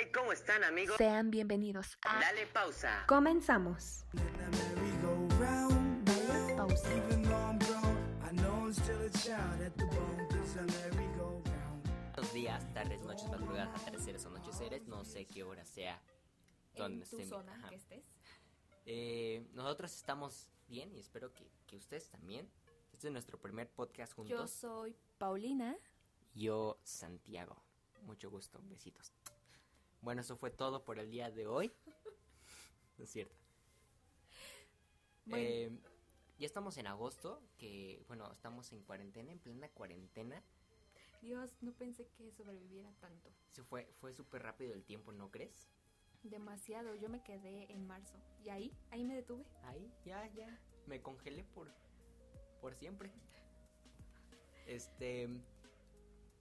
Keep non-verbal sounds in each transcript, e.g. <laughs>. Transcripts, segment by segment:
Hey, ¿cómo están amigos? Sean bienvenidos a Dale pausa. Comenzamos. Pausa. Buenos días, tardes, noches, madrugadas, atardeceres o anocheceres. No sé qué hora sea. donde En tu estén. zona Ajá. que estés. Eh, nosotros estamos bien y espero que, que ustedes también. Este es nuestro primer podcast Yo juntos. soy Paulina. Yo, Santiago. Mucho gusto, besitos. Bueno, eso fue todo por el día de hoy. No es cierto. Bueno. Eh, ya estamos en agosto, que bueno, estamos en cuarentena, en plena cuarentena. Dios, no pensé que sobreviviera tanto. Se fue, fue súper rápido el tiempo, ¿no crees? Demasiado. Yo me quedé en marzo. Y ahí, ahí me detuve. Ahí, ya, ya. Me congelé por, por siempre. Este.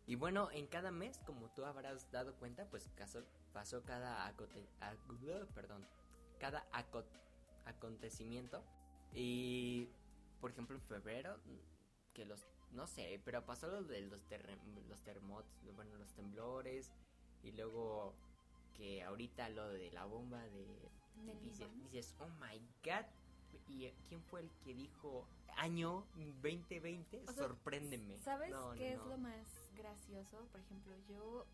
Y bueno, en cada mes, como tú habrás dado cuenta, pues caso- pasó cada acote, ac- perdón, cada aco- acontecimiento. Y por ejemplo en febrero, que los, no sé, pero pasó lo de los, terrem- los terremotos, bueno, los temblores. Y luego que ahorita lo de la bomba de... Del dice- Líbano. dices, oh my god. ¿Y eh, quién fue el que dijo año 2020? O sea, Sorpréndeme. ¿Sabes No, qué no, es no. lo más gracioso? Por ejemplo, yo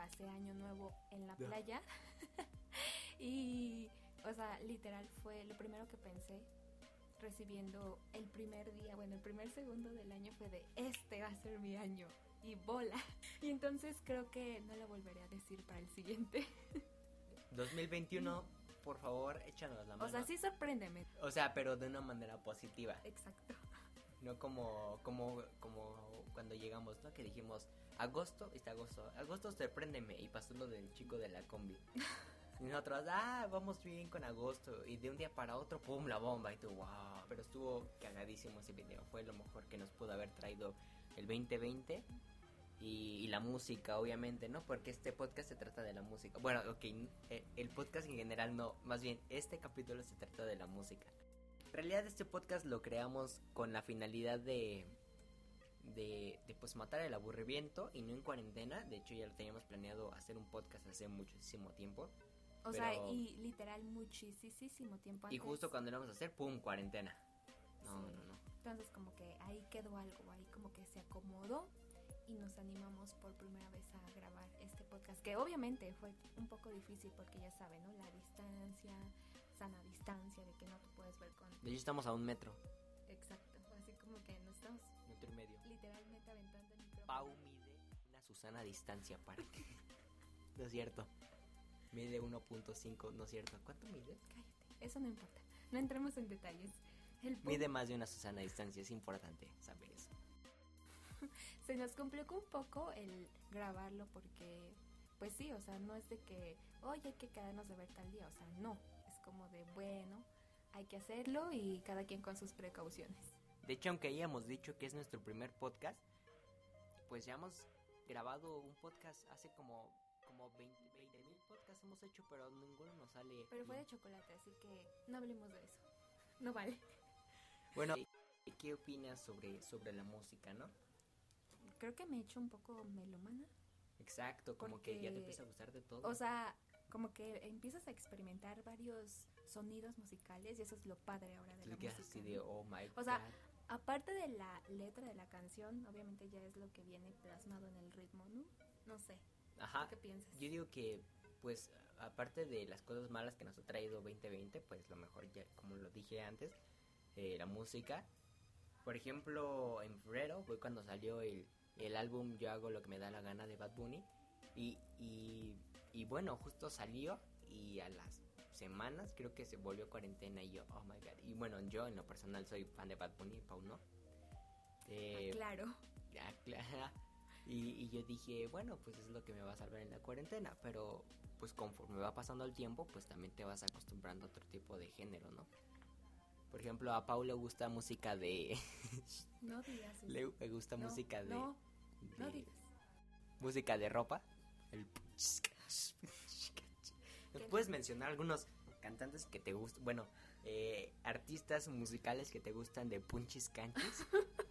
pasé año nuevo en la Ya. playa <laughs> y, o sea, literal fue lo primero que pensé recibiendo el primer día, bueno, el primer segundo del año fue de este va a ser mi año y bola. <laughs> Y entonces creo que no lo volveré a decir para el siguiente. <laughs> 2021, por favor, échanos la mano. O sea, sí sorpréndeme. O sea, pero de una manera positiva. Exacto. No como, como, como cuando llegamos, ¿no? Que dijimos, agosto, este agosto, agosto sorpréndeme. Y pasó lo del chico de la combi. Y nosotros, ah, vamos bien con agosto. Y de un día para otro, pum, la bomba. Y tú, wow. Pero estuvo cagadísimo ese video. Fue lo mejor que nos pudo haber traído el 2020. Y, y la música, obviamente, ¿no? Porque este podcast se trata de la música. Bueno, ok, eh, el podcast en general no. Más bien, este capítulo se trata de la música. En realidad este podcast lo creamos con la finalidad de, de, de, pues matar el aburrimiento y no en cuarentena. De hecho ya lo teníamos planeado hacer un podcast hace muchísimo tiempo. O sea, Pero- y literal muchísimo tiempo Y antes. justo cuando lo íbamos a hacer, ¡pum! cuarentena. No, Sí. no, no. Entonces como que ahí quedó algo, ahí como que se acomodó y nos animamos por primera vez a grabar este podcast, que obviamente fue un poco difícil porque ya saben, ¿no? La distancia, sana distancia, de que no te puedes ver con... De hecho estamos a un metro, Exacto, así como que metro y medio. literalmente aventando el micrófono. Pau mide una Susana distancia para que... <laughs> no es cierto. Mide 1.5, no es cierto. ¿Cuánto mide? Cállate, eso no importa, no entremos en detalles. El Mide más de una Susana distancia, es importante saber eso. <laughs> se nos complicó un poco el grabarlo porque, pues sí, o sea, no es de que, oye, hay que quedarnos de ver tal día, o sea, no, es como de, bueno, hay que hacerlo y cada quien con sus precauciones. De hecho, aunque hayamos dicho que es nuestro primer podcast, pues ya hemos grabado un podcast hace como como 20 mil podcasts hemos hecho, pero ninguno nos sale. Pero fue de chocolate, así que no hablemos de eso. No vale. Bueno, ¿qué opinas sobre, sobre la música, no? Creo que me he hecho un poco melómana. Exacto, como que ya te empieza a gustar de todo. O sea, como que empiezas a experimentar varios sonidos musicales y eso es lo padre ahora de la música. así de, oh my O sea, God. Aparte de la letra de la canción, obviamente ya es lo que viene plasmado en el ritmo, ¿no? No sé. Ajá. ¿Qué piensas? Yo digo que, pues, aparte de las cosas malas que nos ha traído 2020, pues lo mejor, ya, como lo dije antes, eh, la música. Por ejemplo, en febrero fue cuando salió el, el álbum Yo hago lo que me da la gana de Bad Bunny. Y, y, y bueno, justo salió y a las semanas creo que se volvió cuarentena y yo, oh my god. Y bueno, yo en lo personal soy fan de Bad Bunny, Pau no. Eh, claro. <laughs> Ah, cla- Y, y yo dije, bueno, pues es lo que me va a salvar en la cuarentena, pero pues conforme va pasando el tiempo, pues también te vas acostumbrando a otro tipo de género, ¿no? Por ejemplo, a Pau le gusta música de... <laughs> No digas eso. le, le gusta No, música de... No, no digas. Música de ropa. El... <laughs> ¿Nos puedes mencionar algunos cantantes que te gustan? Bueno, eh, artistas musicales que te gustan de punchis canchis. <laughs>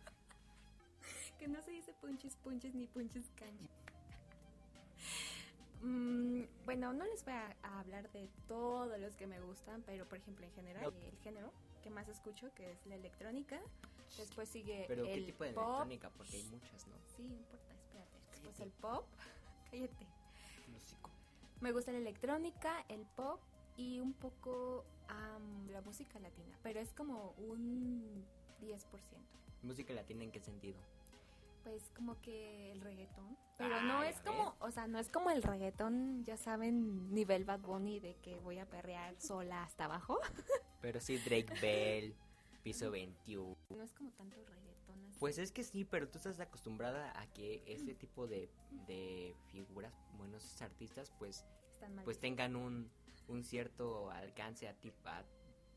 Que no se dice punches, punches ni punches canchas. Mm, bueno, no les voy a, a hablar de todos los que me gustan, pero por ejemplo, en general, No. el género que más escucho, que es la electrónica. Después sigue Pero el ¿qué tipo de pop. electrónica? Porque hay muchas, ¿no? Sí, no importa, espérate. Después Cállate. el pop. <laughs> Cállate. Me gusta la electrónica, el pop y un poco am, la música latina, pero es como un 10%. ¿Música latina en qué sentido? Pues como que el reggaetón. Pero Ah, no es como, o sea, no es como el reggaetón, ya saben, nivel Bad Bunny de que voy a perrear sola hasta abajo. Pero sí, Drake Bell, <laughs> Piso 21. No es como tanto reggaetón. Pues es que sí, pero tú estás acostumbrada a que ese tipo de, de figuras, buenos artistas, pues, pues tengan un, un cierto alcance a, tip- a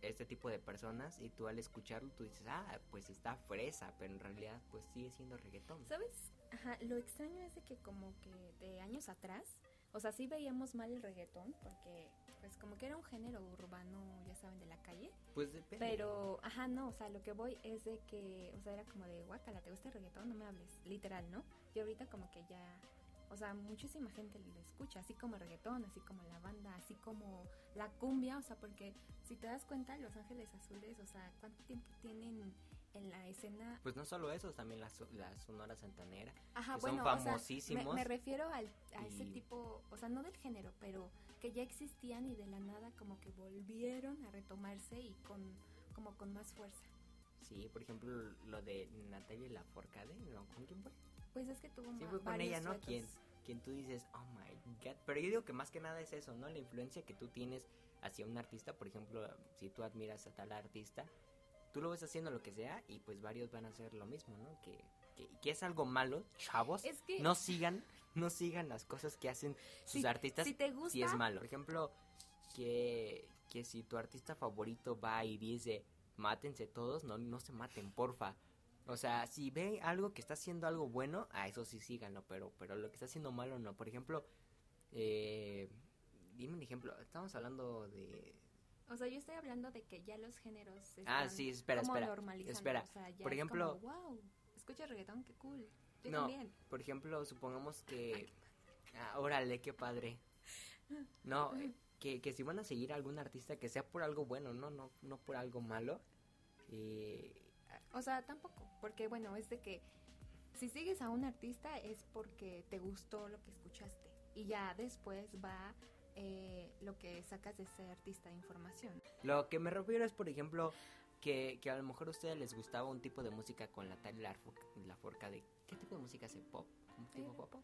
este tipo de personas y tú al escucharlo tú dices, ah, pues está fresa, pero en realidad pues sigue siendo reggaetón. ¿Sabes? Ajá, lo extraño es de que como que de años atrás, o sea, sí veíamos mal el reggaetón, porque pues como que era un género urbano, ya saben, de la calle. Pues depende. Pero, ajá, no, o sea, lo que voy es de que, o sea, era como de, guacala, ¿te gusta el reggaetón? No me hables, literal, ¿no? Y ahorita como que ya, o sea, muchísima gente lo escucha, así como el reggaetón, así como la banda, así como la cumbia, o sea, porque si te das cuenta, Los Ángeles Azules, o sea, ¿cuánto tiempo tienen escena? Pues no solo eso, también la, la Sonora Santanera. Ajá, que son bueno, o sea, me, famosísimos me refiero al, a ese y- tipo, o sea, no del género, pero que ya existían y de la nada como que volvieron a retomarse y con, como con más fuerza. Sí, por ejemplo, lo de Natalia Lafourcade, ¿no? ¿Con quién fue? Pues es que tuvo Sí, fue con ella, ¿no? Quien, quien tú dices, oh my god. Pero yo digo que más que nada es eso, ¿no? La influencia que tú tienes hacia un artista. Por ejemplo, si tú admiras a tal artista, tú lo ves haciendo lo que sea y pues varios van a hacer lo mismo, ¿no? Que, que, que es algo malo, chavos. Es que No sigan, no sigan las cosas que hacen sus si, artistas si te gusta, si es malo. Por ejemplo, que, que si tu artista favorito va y dice, mátense todos, no, no se maten, porfa. O sea, si ve algo que está haciendo algo bueno, a eso sí síganlo, pero, pero lo que está haciendo malo no. Por ejemplo, eh, dime un ejemplo, estamos hablando de... o sea, yo estoy hablando de que ya los géneros se Ah, están sí, espera, como espera. normalizando, espera. o sea, ya Por es ejemplo- como, wow, escucha reggaetón, qué cool. Yo No. también. Por ejemplo, supongamos que... Ah, órale, qué padre. <laughs> No, eh, que, que si van a seguir a algún artista, que sea por algo bueno, no, no, no por algo malo. Eh, O sea, tampoco, porque bueno, es de que si sigues a un artista es porque te gustó lo que escuchaste y ya después va eh, lo que sacas de ese artista de información. Lo que me refiero es, por ejemplo, que, que a lo mejor a ustedes les gustaba un tipo de música con la tal la forca de ¿qué tipo de música hace pop? ¿Un tipo Eh, pop?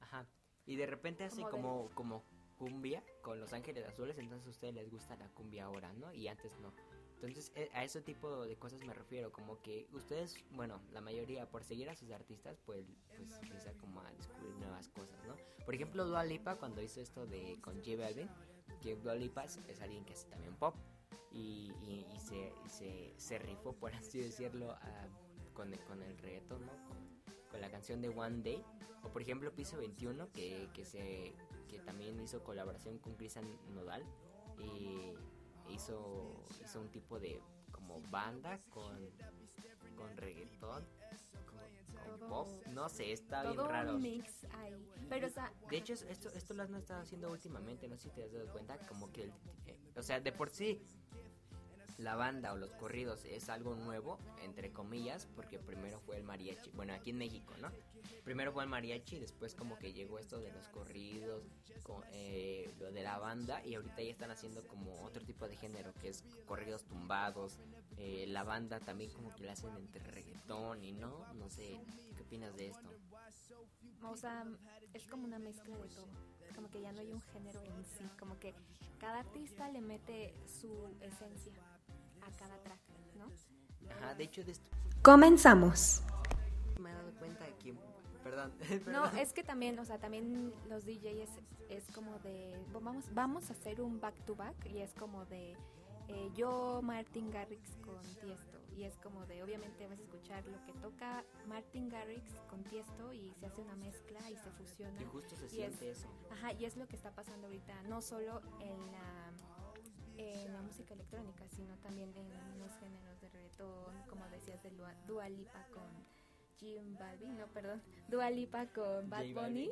Ajá. Y de repente hace Como como como cumbia con Los Ángeles Azules, entonces a ustedes les gusta la cumbia ahora, ¿no? Y antes no. Entonces eh, a ese tipo de cosas me refiero, como que ustedes, bueno, la mayoría por seguir a sus artistas, pues, pues empieza como a descubrir nuevas cosas, ¿no? Por ejemplo, Dua Lipa cuando hizo esto de con J Balvin, que Dua Lipa es, alguien que hace también pop y, y- se, se, se rifó, por así decirlo, a- con, el, con el reggaetón, ¿no? Con, la canción de One Day. O por ejemplo Piso 21, que, que, se, que también hizo colaboración con Cristian Nodal. Y hizo, hizo un tipo de como banda con, con reggaetón, Todo-. No sé, está Todo bien raro. un mix ahí. Pero o sea, De hecho, es- esto, esto lo han estado haciendo últimamente, no sé si te has dado cuenta, como que, el- eh, o sea, de por sí, la banda o los corridos es algo nuevo, entre comillas, porque primero fue el mariachi, bueno, aquí en México, ¿no? Primero fue el mariachi, después como que llegó esto de los corridos, con, eh, lo de la banda, y ahorita ya están haciendo como otro tipo de género, que es corridos tumbados, eh, la banda también como que la hacen entre reggaetón y no, no sé, ¿qué opinas de esto? o sea, es como una mezcla de todo. Como que ya no hay un género en sí, como que cada artista le mete su esencia a cada track, ¿no? Ajá, de hecho de esto Comenzamos. me he dado cuenta que, perdón, <laughs> No, perdón. es que también, o sea, también los DJs es, es como de, vamos, vamos a hacer un back to back y es como de eh, yo, Martin Garrix con Tiesto y es como de, obviamente vas a escuchar lo que toca Martin Garrix con Tiesto y se hace una mezcla y se fusiona. Y justo se Y es- siente eso. Ajá, y es lo que está pasando ahorita, no solo en la, en la música electrónica, sino también en los géneros de reggaetón, como decías de Dua Lipa con Jim Balvin, no, perdón, Dua Lipa con Bad Bunny.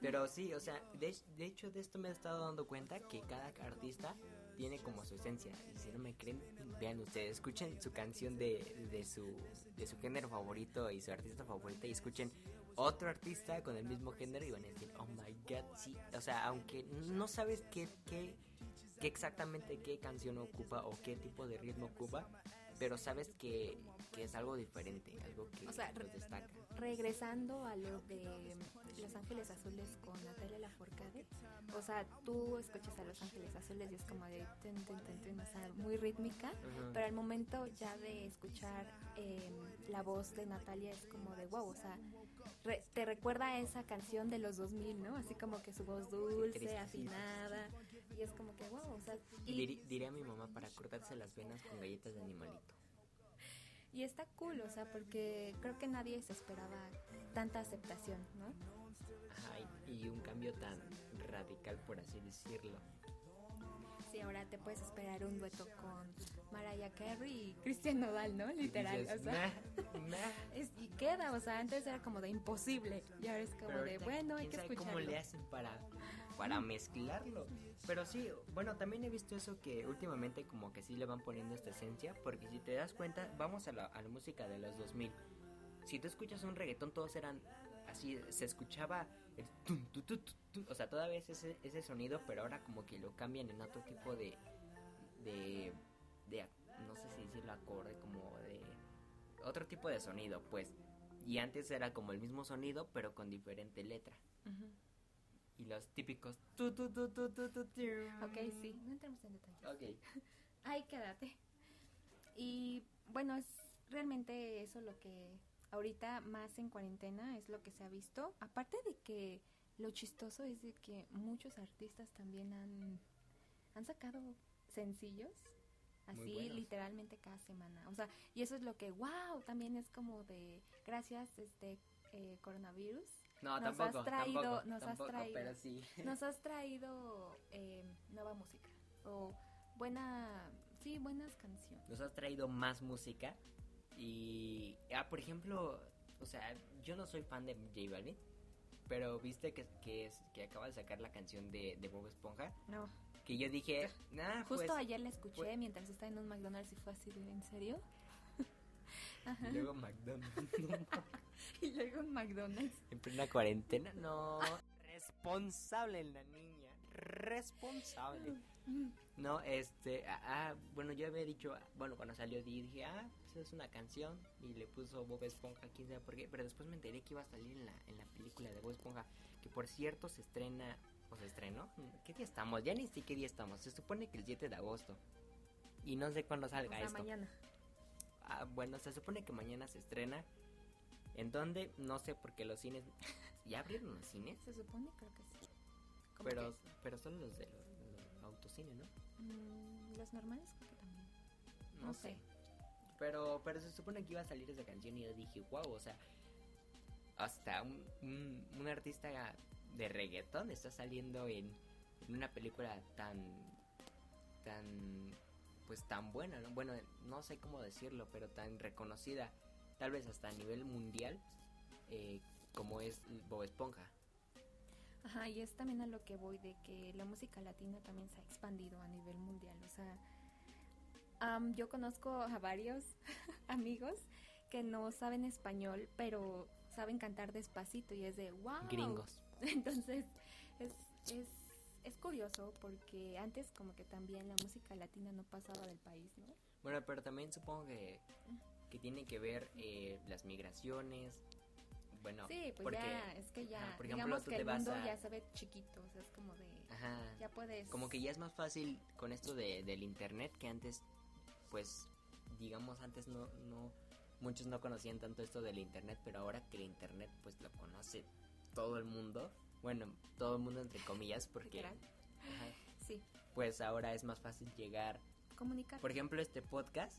Pero sí, o sea, de, de hecho de esto me he estado dando cuenta que cada artista tiene como su esencia. Y si no me creen, vean ustedes, escuchen su canción de, de, su, de su género favorito y su artista favorita y escuchen otro artista con el mismo género y van a decir, oh my sí. O sea, aunque no sabes qué, qué, qué exactamente qué canción ocupa o qué tipo de ritmo ocupa, pero sabes que, que es algo diferente, algo que O sea, destaca. Regresando a lo de Los Ángeles Azules con Natalia Lafourcade, o sea, tú escuchas a Los Ángeles Azules y es como de tun, tun, tun, o sea, muy rítmica, pero al momento ya de escuchar eh, la voz de Natalia es como de wow, o sea, re- te recuerda a esa canción de los 2000, ¿no? Así como que su voz dulce, sí, afinada, y es como que wow, o sea, y, diré a mi mamá para cortarse las venas con galletas de animalito. Y está cool, o sea, porque creo que nadie se esperaba tanta aceptación, ¿no? Ajá, y, y un cambio tan radical, por así decirlo. Sí, ahora te puedes esperar un dueto con Mariah Carey y Christian Nodal, ¿no? Literal, Dices, o sea, "Nah, <laughs> nah". es- y queda, o sea, antes era como de imposible y ahora es como Pero de, bueno, hay ¿quién que escucharlo. cómo le hacen para, para mezclarlo? Pero sí, bueno, también he visto eso que últimamente como que sí le van poniendo esta esencia, porque si te das cuenta, vamos a la, a la música de los 2000. Si tú escuchas un reggaetón, todos eran así, se escuchaba el tum, tu, tu, tu, tu, o sea, todavía es ese, ese sonido, pero ahora como que lo cambian en otro tipo de, de, de, no sé si decirlo acorde, como de otro tipo de sonido, pues. Y antes era como el mismo sonido, pero con diferente letra. Y los típicos tu tu tu. Ok, sí, no entremos en detalles. Ok. <laughs> Ay, quédate. Y bueno, es realmente eso lo que ahorita más en cuarentena es lo que se ha visto. Aparte de que lo chistoso es de que muchos artistas también han, han sacado sencillos. Así literalmente cada semana. O sea, y eso es lo que, wow, también es como de, gracias, este eh, coronavirus, No, Nos has tampoco, traído- tampoco, nos has traído. pero sí. <laughs> nos has traído eh, nueva música. O buena, sí, buenas canciones. Nos has traído más música y ah, por ejemplo, o sea, yo no soy fan de J Balvin, pero viste que que, es, que acaba de sacar la canción de, de Bob Esponja, No. que yo dije, Justo pues, ayer la escuché pues- mientras estaba en un McDonald's y fue así de, ¿en serio? <laughs> Ajá. y luego McDonald's <laughs> Y luego McDonald's. en plena cuarentena, no, responsable la niña, responsable. No, este, ah, ah, bueno, yo había dicho, bueno, cuando salió dije, ah, pues es una canción y le puso Bob Esponja, quién sabe por qué, pero después me enteré que iba a salir en la, en la película de Bob Esponja, que por cierto se estrena, o se estrenó, ¿qué día estamos? Ya ni sé qué día estamos, se supone que el 7 de agosto, y no sé cuándo O salga sea, esto. mañana. Ah, bueno, se supone que mañana se estrena, ¿en dónde? No sé, porque los cines, <laughs> ¿ya abrieron los cines? Se supone, creo que sí. Pero, que, pero son los de los, los autocines, ¿no? mm, los normales creo que también. No, No sé. sé. Pero, pero se supone que iba a salir esa canción y yo dije, wow, o sea, hasta un, un, un artista de reggaetón está saliendo en, en una película tan, tan, pues tan buena, ¿no? Bueno, no sé cómo decirlo, pero tan reconocida, tal vez hasta a nivel mundial, eh, como es Bob Esponja. Ajá, y es también a lo que voy de que la música latina también se ha expandido a nivel mundial. O sea, am, yo conozco a varios <laughs> amigos que no saben español, pero saben cantar despacito y es de wow. Gringos. <laughs> Entonces, es, es, es curioso porque antes como que también la música latina no pasaba del país, ¿no? Bueno, pero también supongo que, que tiene que ver eh, las migraciones. Bueno, sí, pues porque, ya, es que ya, ajá, por ejemplo, digamos tú que te el vas mundo a- ya se ve chiquito, o sea, es como de, ajá, ya puedes... como que ya es más fácil con esto de, del internet que antes, pues, digamos, antes no, no, muchos no conocían tanto esto del internet, pero ahora que el internet, pues, lo conoce todo el mundo, bueno, todo el mundo entre comillas, porque, ajá, Sí, pues ahora es más fácil llegar, comunicar. por ejemplo, este podcast,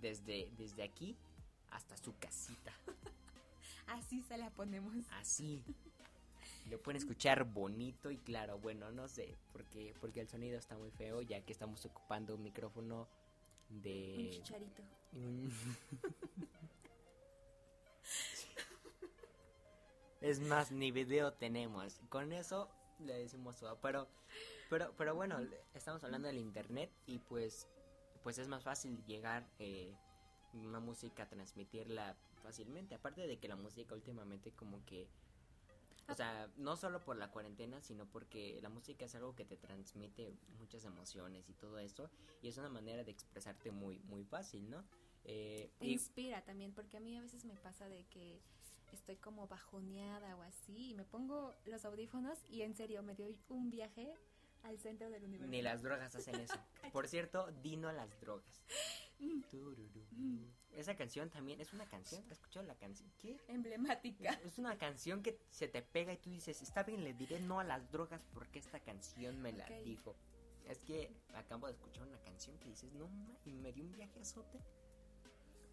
desde, desde aquí hasta su casita. <laughs> Así se la ponemos. Así. Lo pueden escuchar bonito y claro. Bueno, no sé, porque porque el sonido está muy feo, ya que estamos ocupando un micrófono Un de chicharito. un- <laughs> Es más, ni video tenemos. Con eso le decimos todo. Pero, pero, pero bueno, estamos hablando del internet y pues, pues es más fácil llegar eh, una música, transmitirla fácilmente. Aparte de que la música últimamente como que o sea, no solo por la cuarentena, sino porque la música es algo que te transmite muchas emociones y todo eso. Y es una manera de expresarte muy, muy fácil, ¿no? Eh, inspira también, porque a mí a veces me pasa de que estoy como bajoneada o así, y me pongo los audífonos y en serio me doy un viaje al centro del universo. Ni las drogas hacen eso. <laughs> Por cierto, dino a las drogas. Esa canción también es una canción. ¿Has escuchado la canción? ¿Qué? Emblemática. Es una canción que se te pega y tú dices, está bien, le diré no a las drogas porque esta canción me la dijo. Es que acabo de escuchar una canción que dices, no, y me dio un viaje azote.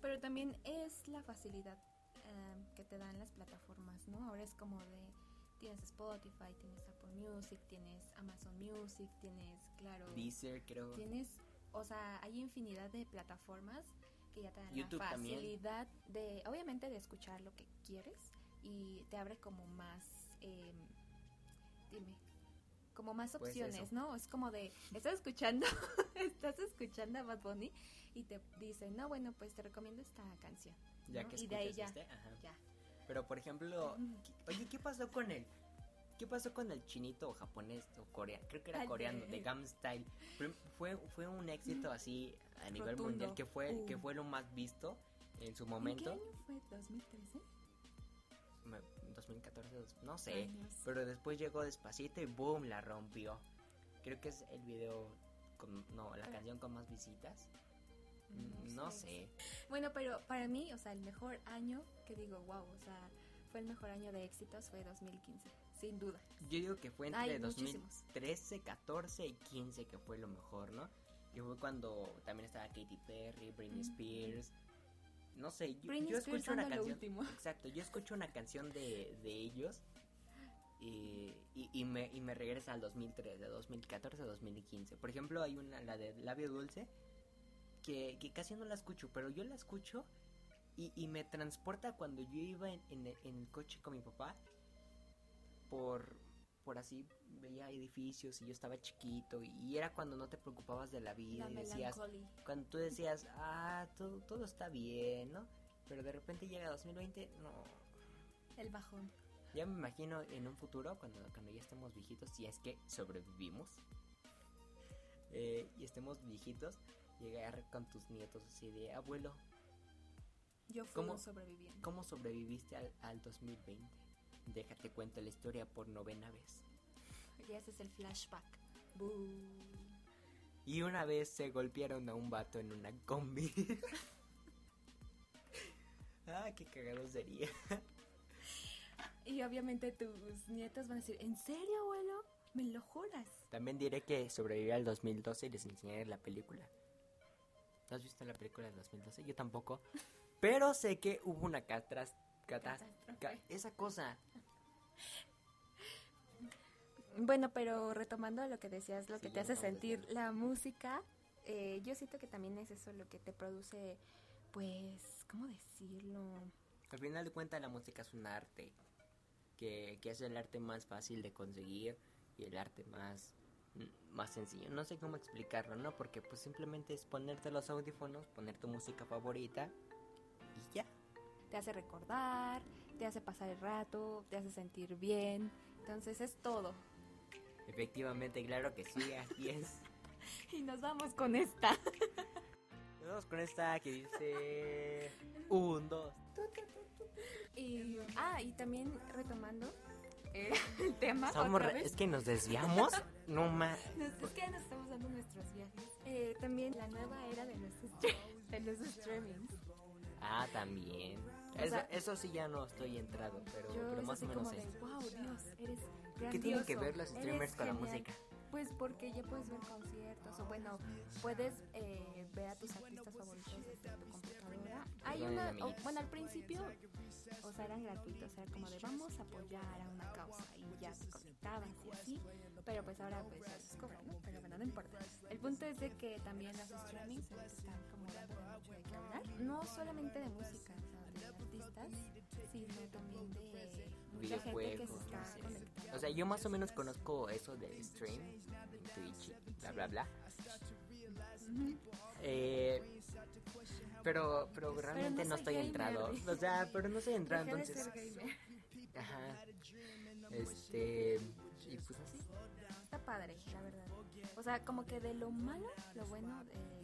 Pero también es la facilidad eh, que te dan las plataformas, ¿no? Ahora es como de tienes Spotify, tienes Apple Music, tienes Amazon Music, tienes, claro, Deezer, creo. Tienes o sea, hay infinidad de plataformas que ya te dan la facilidad de, obviamente, de escuchar lo que quieres y te abre como más, eh, dime, como más pues opciones, ¿no? Es como de, estás escuchando, <laughs> estás escuchando a Bad Bunny y te dicen, no, bueno, pues te recomiendo esta canción. Ya que y de ahí ya, este, ya. Pero, por ejemplo, oye, ¿qué pasó con él? ¿Qué pasó con el chinito o japonés o coreano? Creo que era coreano, de Gam Style. Fue, fue un éxito así a nivel mundial que fue, que uh. fue lo más visto en su momento. ¿En qué año fue? ¿2013? 2014, no sé, pero después llegó despacito y boom, la rompió. Creo que es el video con, no, la ah. canción con más visitas. No, mm, sé. Bueno, pero para mí, o sea, el mejor año que digo, wow, o sea, fue el mejor año de éxitos fue 2015 sin duda. Yo digo que fue entre 2013, 14 y 15 que fue lo mejor, ¿no? Y fue cuando también estaba Katy Perry, Britney Spears. No sé, yo, escucho una canción. <laughs> Exacto, yo escucho una canción de, de ellos y, y, me, y me regresa al 2003, de 2014 a 2015. Por ejemplo, hay una, la de Labio Dulce, que, que casi no la escucho, pero yo la escucho y, y me transporta cuando yo iba en, en, en el coche con mi papá por, por así veía edificios y yo estaba chiquito y, era cuando no te preocupabas de la vida y decías cuando tú decías ah todo, todo está bien no pero de repente llega 2020 no. El bajón. Ya me imagino en un futuro cuando cuando ya estemos viejitos si es que sobrevivimos eh, y estemos viejitos llegar con tus nietos así de abuelo yo fui ¿cómo, sobreviviente. ¿Cómo sobreviviste al, al 2020? Déjate cuento la historia por novena vez. Y haces el flashback. Y una vez se golpearon a un vato en una combi. <laughs> ah, qué cagado sería. y obviamente tus nietos van a decir, ¿en serio, abuelo? ¿Me lo juras? También diré que sobreviví al 2012 y les enseñaré la película. ¿No has visto la película del 2012? Yo tampoco. <laughs> Pero sé que hubo una catástrofe. Esa cosa bueno, pero retomando lo que decías, lo que te hace sentir la música, eh, yo siento que también es eso lo que te produce, pues, ¿cómo decirlo? Al final de cuentas la música es un arte, que, que es el arte más fácil de conseguir y el arte más, más sencillo. No sé cómo explicarlo, ¿no? Porque pues simplemente es ponerte los audífonos, poner tu música favorita y ya. Te hace recordar, te hace pasar el rato, te hace sentir bien, entonces es todo. Efectivamente, claro que sí, así es. <laughs> y nos vamos con esta. nos vamos con esta que dice un, dos. Y, ah, y también retomando eh, <laughs> el tema. otra vez. Es que nos desviamos, <laughs> no más. Es que nos estamos dando nuestros viajes. Eh, también la nueva era de los, de los streamings. Ah, también. Eso, eso, sí ya no estoy entrado, pero, pero más o menos es. wow, Dios, eres ¿Qué tienen que ver los streamers con la música? Pues porque ya puedes ver conciertos o bueno, puedes eh, ver a tus artistas favoritos desde tu computadora. Hay una, bueno, al principio, o sea, eran gratuitos, era como de vamos a apoyar a una causa y ya te conectabas y así, pero pues ahora pues ya se cobran, ¿no? Pero bueno, no importa. El punto es de que también los streamings están como dando mucho de qué hablar, no solamente de música, o sea, de artistas, sino también de mucha gente que videojuegos. se está no sé. conectando. O sea, yo más o menos conozco eso de stream, en Twitch, bla, bla, bla. Eh, pero, pero realmente no no, soy estoy gamer, entrado. O sea, pero no estoy entrado, entonces. Ajá. Este. Y pues así. Está padre, la verdad. O sea, como que de lo malo, lo bueno de,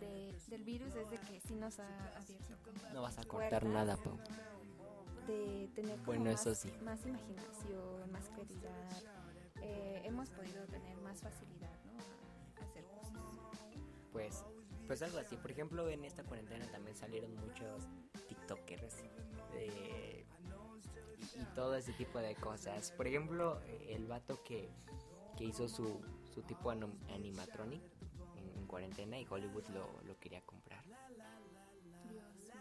de- del virus es de que sí nos ha abierto No vas a cortar nada, Pau. de tener como Bueno, más, eso sí. más imaginación, más creatividad. Eh, hemos podido tener más facilidad, ¿no? A, hacer cosas. Pues, pues algo así. Por ejemplo, en esta cuarentena también salieron muchos TikTokers eh, y, y todo ese tipo de cosas. Por ejemplo, el vato que, que hizo su, su tipo anom- animatronic en, en cuarentena y Hollywood lo, lo quería comprar.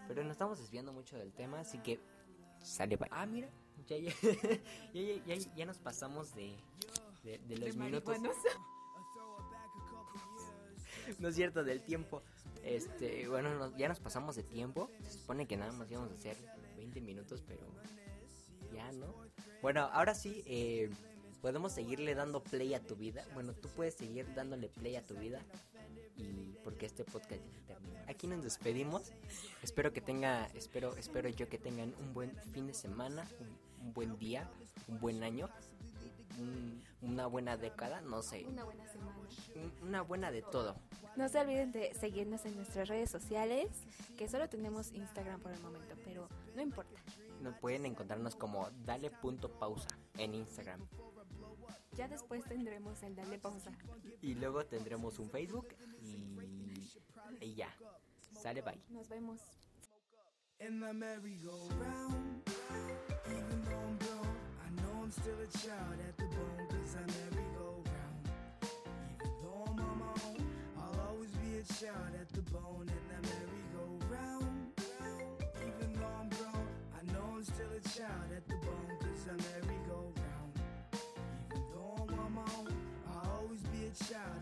Pero nos estamos desviando mucho del tema, así que sale bye. Ah, mira, ya, ya, <laughs> ya, ya, ya- ya nos pasamos de, de, de los De minutos. <laughs> No es cierto, del tiempo. Este, bueno, nos- ya nos pasamos de tiempo. Se supone que nada más íbamos a hacer 20 minutos, pero ya, ¿no? Bueno, ahora sí, eh, podemos seguirle dando play a tu vida. Bueno, tú puedes seguir dándole play a tu vida. Y porque este podcast terminó. Aquí nos despedimos. Espero que tenga, espero, espero yo que tengan un buen fin de semana, un, un buen día, un buen año, un- una buena década, no sé, Una buena semana. un- una buena de todo. No se olviden de seguirnos en nuestras redes sociales, que solo tenemos Instagram por el momento, pero no importa. Nos pueden encontrarnos como dale punto pausa en Instagram. Ya después tendremos el darle pausa. Y luego tendremos un Facebook y, y ya. Sale bye. Nos vemos. in the merry-go-round. Even though I'm grown, I know I'm still a child at the bone, cause I merry-go-round. Even though I'm on my own, I'll always be a child at the bone in the merry-go-round. Even though I'm grown, I know I'm still a child at the bone, cause I merry-go-round. Even though I'm on my own, I'll always be a child